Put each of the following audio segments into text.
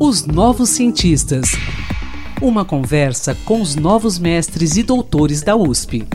Os Novos Cientistas. Uma conversa com os novos mestres e doutores da USP.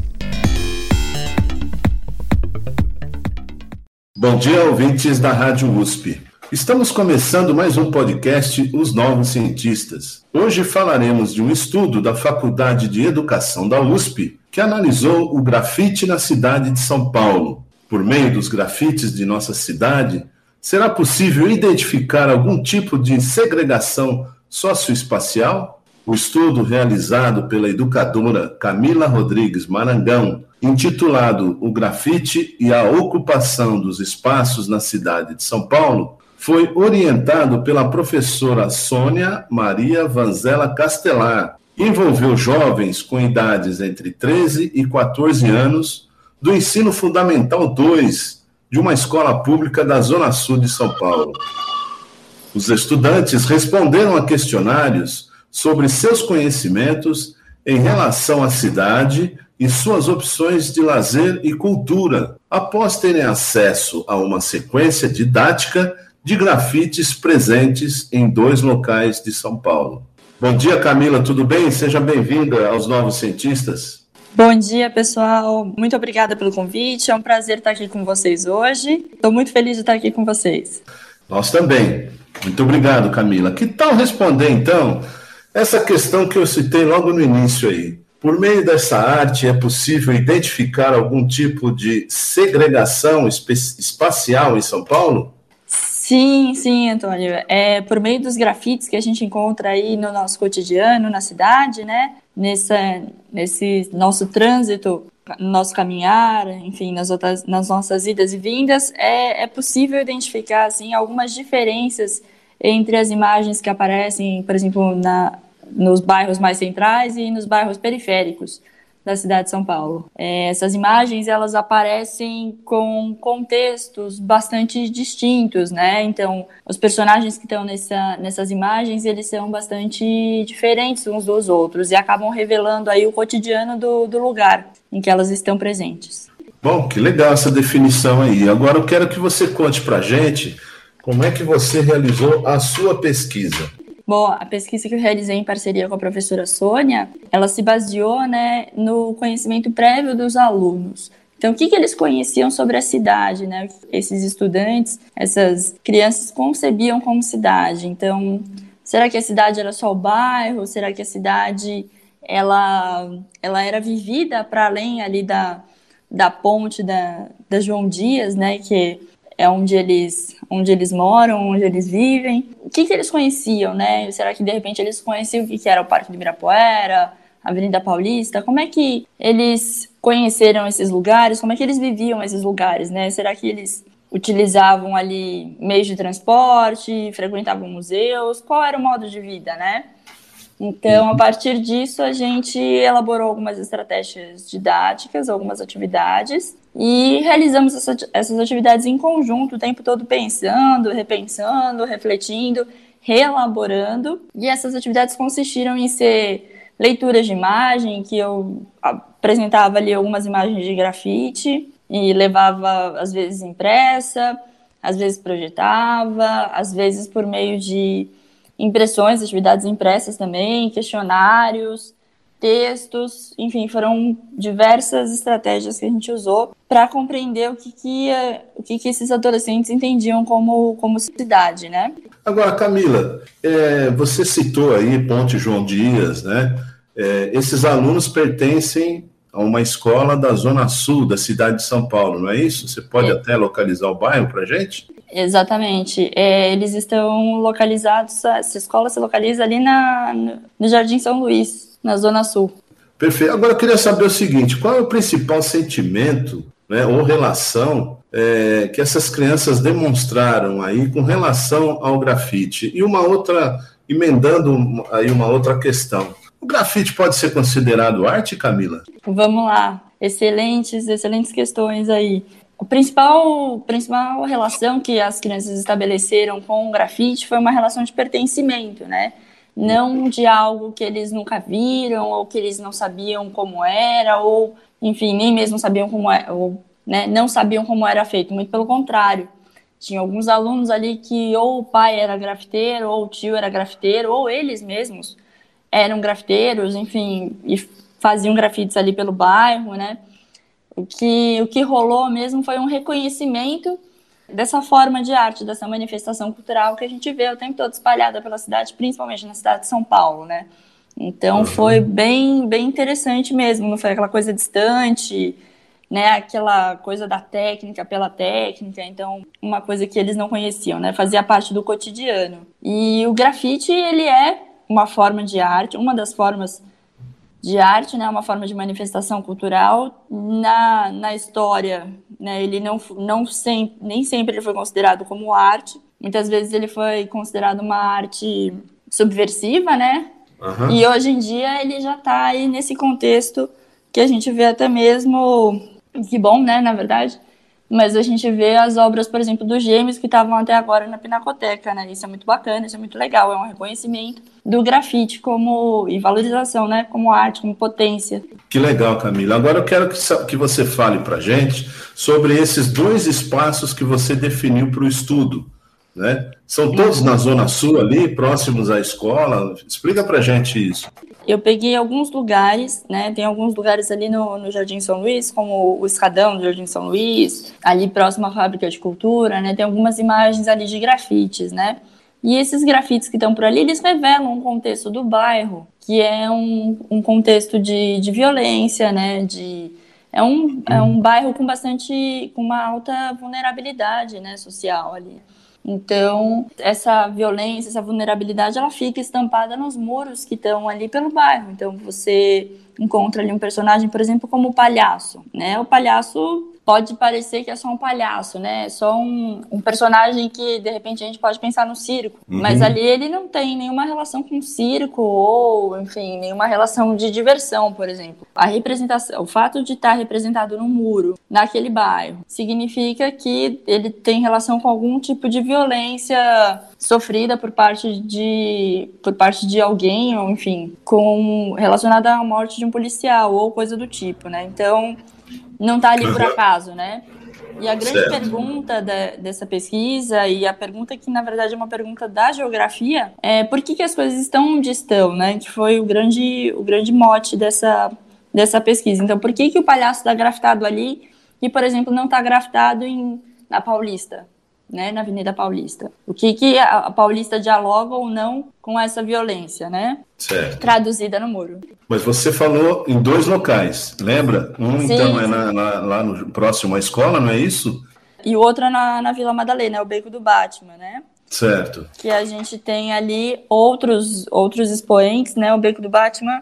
Bom dia, ouvintes da Rádio USP. Estamos começando mais um podcast Os Novos Cientistas. Hoje falaremos de um estudo da Faculdade de Educação da USP que analisou o grafite na cidade de São Paulo. Por meio dos grafites de nossa cidade, será possível identificar algum tipo de segregação socioespacial? O estudo realizado pela educadora Camila Rodrigues Marangão, intitulado O Grafite e a Ocupação dos Espaços na Cidade de São Paulo, foi orientado pela professora Sônia Maria Vanzela Castelar. Envolveu jovens com idades entre 13 e 14 anos do ensino fundamental 2 de uma escola pública da Zona Sul de São Paulo. Os estudantes responderam a questionários sobre seus conhecimentos em relação à cidade e suas opções de lazer e cultura, após terem acesso a uma sequência didática de grafites presentes em dois locais de São Paulo. Bom dia, Camila, tudo bem? Seja bem-vinda aos Novos Cientistas. Bom dia, pessoal. Muito obrigada pelo convite. É um prazer estar aqui com vocês hoje. Estou muito feliz de estar aqui com vocês. Nós também. Muito obrigado, Camila. Que tal responder, então, essa questão que eu citei logo no início aí? Por meio dessa arte, é possível identificar algum tipo de segregação espacial em São Paulo? Sim, sim, Antônio. É por meio dos grafites que a gente encontra aí no nosso cotidiano, na cidade, né? Nessa, nesse nosso trânsito, no nosso caminhar, enfim, nas, outras, nas nossas idas e vindas, é, é possível identificar, assim, algumas diferenças entre as imagens que aparecem, por exemplo, na, nos bairros mais centrais e nos bairros periféricos da cidade de São Paulo. É, essas imagens elas aparecem com contextos bastante distintos, né? Então, os personagens que estão nessa, nessas imagens eles são bastante diferentes uns dos outros e acabam revelando aí o cotidiano do, do lugar em que elas estão presentes. Bom, que legal essa definição aí. Agora eu quero que você conte para gente como é que você realizou a sua pesquisa. Bom, a pesquisa que eu realizei em parceria com a professora Sônia, ela se baseou né, no conhecimento prévio dos alunos. Então, o que, que eles conheciam sobre a cidade, né? Esses estudantes, essas crianças concebiam como cidade. Então, será que a cidade era só o bairro? Será que a cidade ela, ela era vivida para além ali da, da ponte da, da João Dias, né? Que é onde eles, onde eles moram, onde eles vivem. O que, que eles conheciam, né? Será que de repente eles conheciam o que, que era o Parque do Ibirapuera, a Avenida Paulista? Como é que eles conheceram esses lugares? Como é que eles viviam esses lugares, né? Será que eles utilizavam ali meios de transporte, frequentavam museus? Qual era o modo de vida, né? Então, a partir disso, a gente elaborou algumas estratégias didáticas, algumas atividades, e realizamos essa, essas atividades em conjunto, o tempo todo pensando, repensando, refletindo, reelaborando. E essas atividades consistiram em ser leituras de imagem, que eu apresentava ali algumas imagens de grafite e levava, às vezes, impressa, às vezes projetava, às vezes por meio de impressões, atividades impressas também, questionários, textos, enfim, foram diversas estratégias que a gente usou para compreender o que, que, o que, que esses adolescentes entendiam como, como cidade, né? Agora, Camila, é, você citou aí Ponte João Dias, né? É, esses alunos pertencem a uma escola da Zona Sul da cidade de São Paulo, não é isso? Você pode é. até localizar o bairro para gente? Exatamente. É, eles estão localizados, essa escola se localiza ali na, no Jardim São Luís, na Zona Sul. Perfeito. Agora eu queria saber o seguinte: qual é o principal sentimento né, ou relação é, que essas crianças demonstraram aí com relação ao grafite? E uma outra, emendando aí uma outra questão. O grafite pode ser considerado arte, Camila? Vamos lá. Excelentes, excelentes questões aí. A principal, principal relação que as crianças estabeleceram com o grafite foi uma relação de pertencimento, né? Não de algo que eles nunca viram, ou que eles não sabiam como era, ou, enfim, nem mesmo sabiam como é, ou né, não sabiam como era feito. Muito pelo contrário. Tinha alguns alunos ali que ou o pai era grafiteiro, ou o tio era grafiteiro, ou eles mesmos eram grafiteiros, enfim, e faziam grafites ali pelo bairro, né? O que, o que rolou mesmo foi um reconhecimento dessa forma de arte, dessa manifestação cultural que a gente vê o tempo todo espalhada pela cidade, principalmente na cidade de São Paulo, né? Então uhum. foi bem, bem interessante mesmo, não foi aquela coisa distante, né? Aquela coisa da técnica pela técnica, então uma coisa que eles não conheciam, né? Fazia parte do cotidiano. E o grafite ele é uma forma de arte, uma das formas de arte, né, uma forma de manifestação cultural. Na, na história, né, ele não, não sempre, nem sempre ele foi considerado como arte. Muitas vezes ele foi considerado uma arte subversiva, né? Uhum. E hoje em dia ele já está aí nesse contexto que a gente vê até mesmo, que bom, né, na verdade, mas a gente vê as obras, por exemplo, dos gêmeos que estavam até agora na Pinacoteca, né? Isso é muito bacana, isso é muito legal, é um reconhecimento do grafite como e valorização, né, como arte, como potência. Que legal, Camila. Agora eu quero que, que você fale para gente sobre esses dois espaços que você definiu para o estudo, né? São todos na zona sul ali, próximos à escola. Explica para gente isso. Eu peguei alguns lugares, né? Tem alguns lugares ali no, no Jardim São Luís, como o Escadão do Jardim São Luís, ali próximo à fábrica de cultura, né? Tem algumas imagens ali de grafites, né? E esses grafites que estão por ali, eles revelam um contexto do bairro, que é um, um contexto de, de violência, né? De, é, um, é um bairro com bastante, com uma alta vulnerabilidade, né? Social ali. Então, essa violência, essa vulnerabilidade, ela fica estampada nos muros que estão ali pelo bairro. Então, você encontra ali um personagem, por exemplo, como o palhaço, né? O palhaço pode parecer que é só um palhaço, né? É só um, um, personagem que de repente a gente pode pensar no circo, uhum. mas ali ele não tem nenhuma relação com o circo ou, enfim, nenhuma relação de diversão, por exemplo. A representação, o fato de estar representado no muro naquele bairro significa que ele tem relação com algum tipo de violência sofrida por parte de por parte de alguém ou enfim com relacionada à morte de um policial ou coisa do tipo, né? Então não está ali por acaso, né? E a grande certo. pergunta de, dessa pesquisa, e a pergunta que na verdade é uma pergunta da geografia, é por que, que as coisas estão onde estão, né? Que foi o grande, o grande mote dessa, dessa pesquisa. Então, por que, que o palhaço está grafitado ali e, por exemplo, não está grafitado em, na Paulista? Né, na Avenida Paulista. O que, que a, Paulista dialoga ou não com essa violência, né? Certo. Traduzida no muro. Mas você falou em dois locais, lembra? Um, sim, então, é na, na, lá no próximo à escola, não é isso? E o outro é na, na Vila Madalena, é o Beco do Batman, né? Certo. Que a gente tem ali outros, outros expoentes, né? O Beco do Batman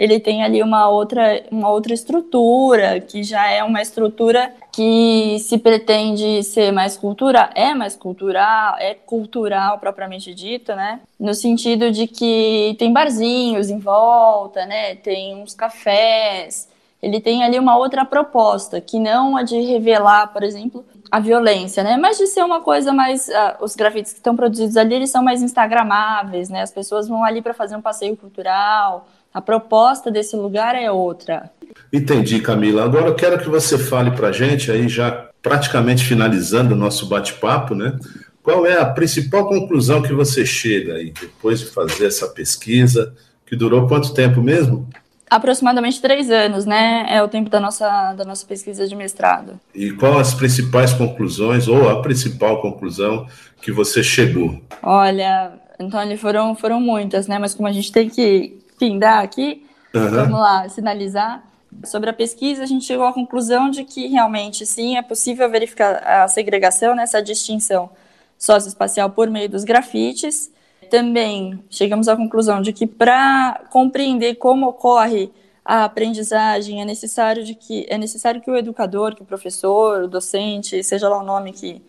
ele tem ali uma outra, uma outra estrutura, que já é uma estrutura que se pretende ser mais cultural, é mais cultural, é cultural propriamente dito, né? No sentido de que tem barzinhos em volta, né? Tem uns cafés, ele tem ali uma outra proposta, que não a de revelar, por exemplo, a violência, né? Mas de ser uma coisa mais. Uh, os grafites que estão produzidos ali, eles são mais instagramáveis, né? As pessoas vão ali para fazer um passeio cultural, a proposta desse lugar é outra. Entendi, Camila. Agora eu quero que você fale para gente, aí já praticamente finalizando o nosso bate-papo, né? Qual é a principal conclusão que você chega aí, depois de fazer essa pesquisa, que durou quanto tempo mesmo? Aproximadamente três anos, né? É o tempo da nossa, da nossa pesquisa de mestrado. E qual as principais conclusões, ou a principal conclusão que você chegou? Olha, Antônio, foram, foram muitas, né? Mas como a gente tem que findar aqui, uhum. vamos lá, sinalizar. Sobre a pesquisa, a gente chegou à conclusão de que realmente sim é possível verificar a segregação, nessa né, distinção socioespacial por meio dos grafites. Também chegamos à conclusão de que para compreender como ocorre a aprendizagem é necessário de que é necessário que o educador, que o professor, o docente, seja lá o nome que,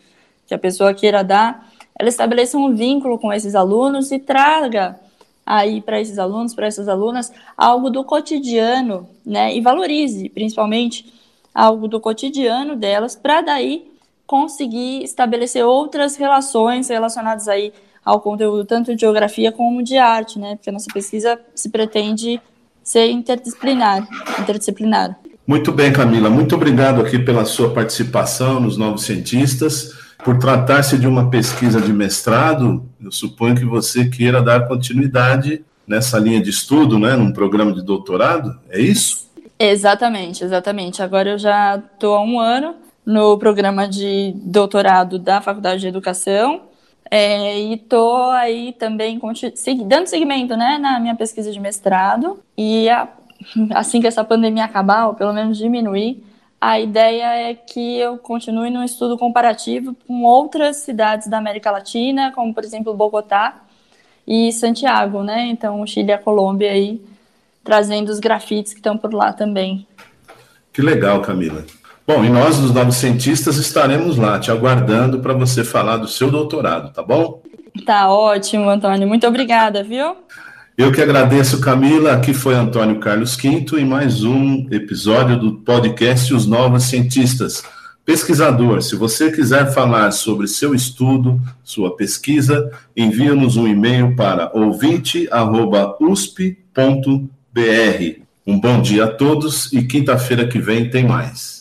que a pessoa queira dar, ela estabeleça um vínculo com esses alunos e traga aí para esses alunos, para essas alunas, algo do cotidiano, né? E valorize, principalmente, algo do cotidiano delas, para daí conseguir estabelecer outras relações relacionadas aí ao conteúdo tanto de geografia como de arte, né? Porque a nossa pesquisa se pretende ser interdisciplinar, interdisciplinar. Muito bem, Camila. Muito obrigado aqui pela sua participação nos Novos Cientistas. Por tratar-se de uma pesquisa de mestrado, eu suponho que você queira dar continuidade nessa linha de estudo, né, num programa de doutorado, é isso? Exatamente, exatamente. Agora eu já estou há um ano no programa de doutorado da Faculdade de Educação é, e estou aí também dando seguimento né, na minha pesquisa de mestrado e a, assim que essa pandemia acabar, ou pelo menos diminuir, a ideia é que eu continue no estudo comparativo com outras cidades da América Latina, como por exemplo Bogotá e Santiago, né? Então, o Chile e a Colômbia aí trazendo os grafites que estão por lá também. Que legal, Camila. Bom, e nós, os novos cientistas, estaremos lá te aguardando para você falar do seu doutorado, tá bom? Tá ótimo, Antônio. Muito obrigada, viu? Eu que agradeço, Camila. Aqui foi Antônio Carlos Quinto em mais um episódio do podcast Os Novos Cientistas. Pesquisador, se você quiser falar sobre seu estudo, sua pesquisa, envie-nos um e-mail para ouvinte.usp.br. Um bom dia a todos e quinta-feira que vem tem mais.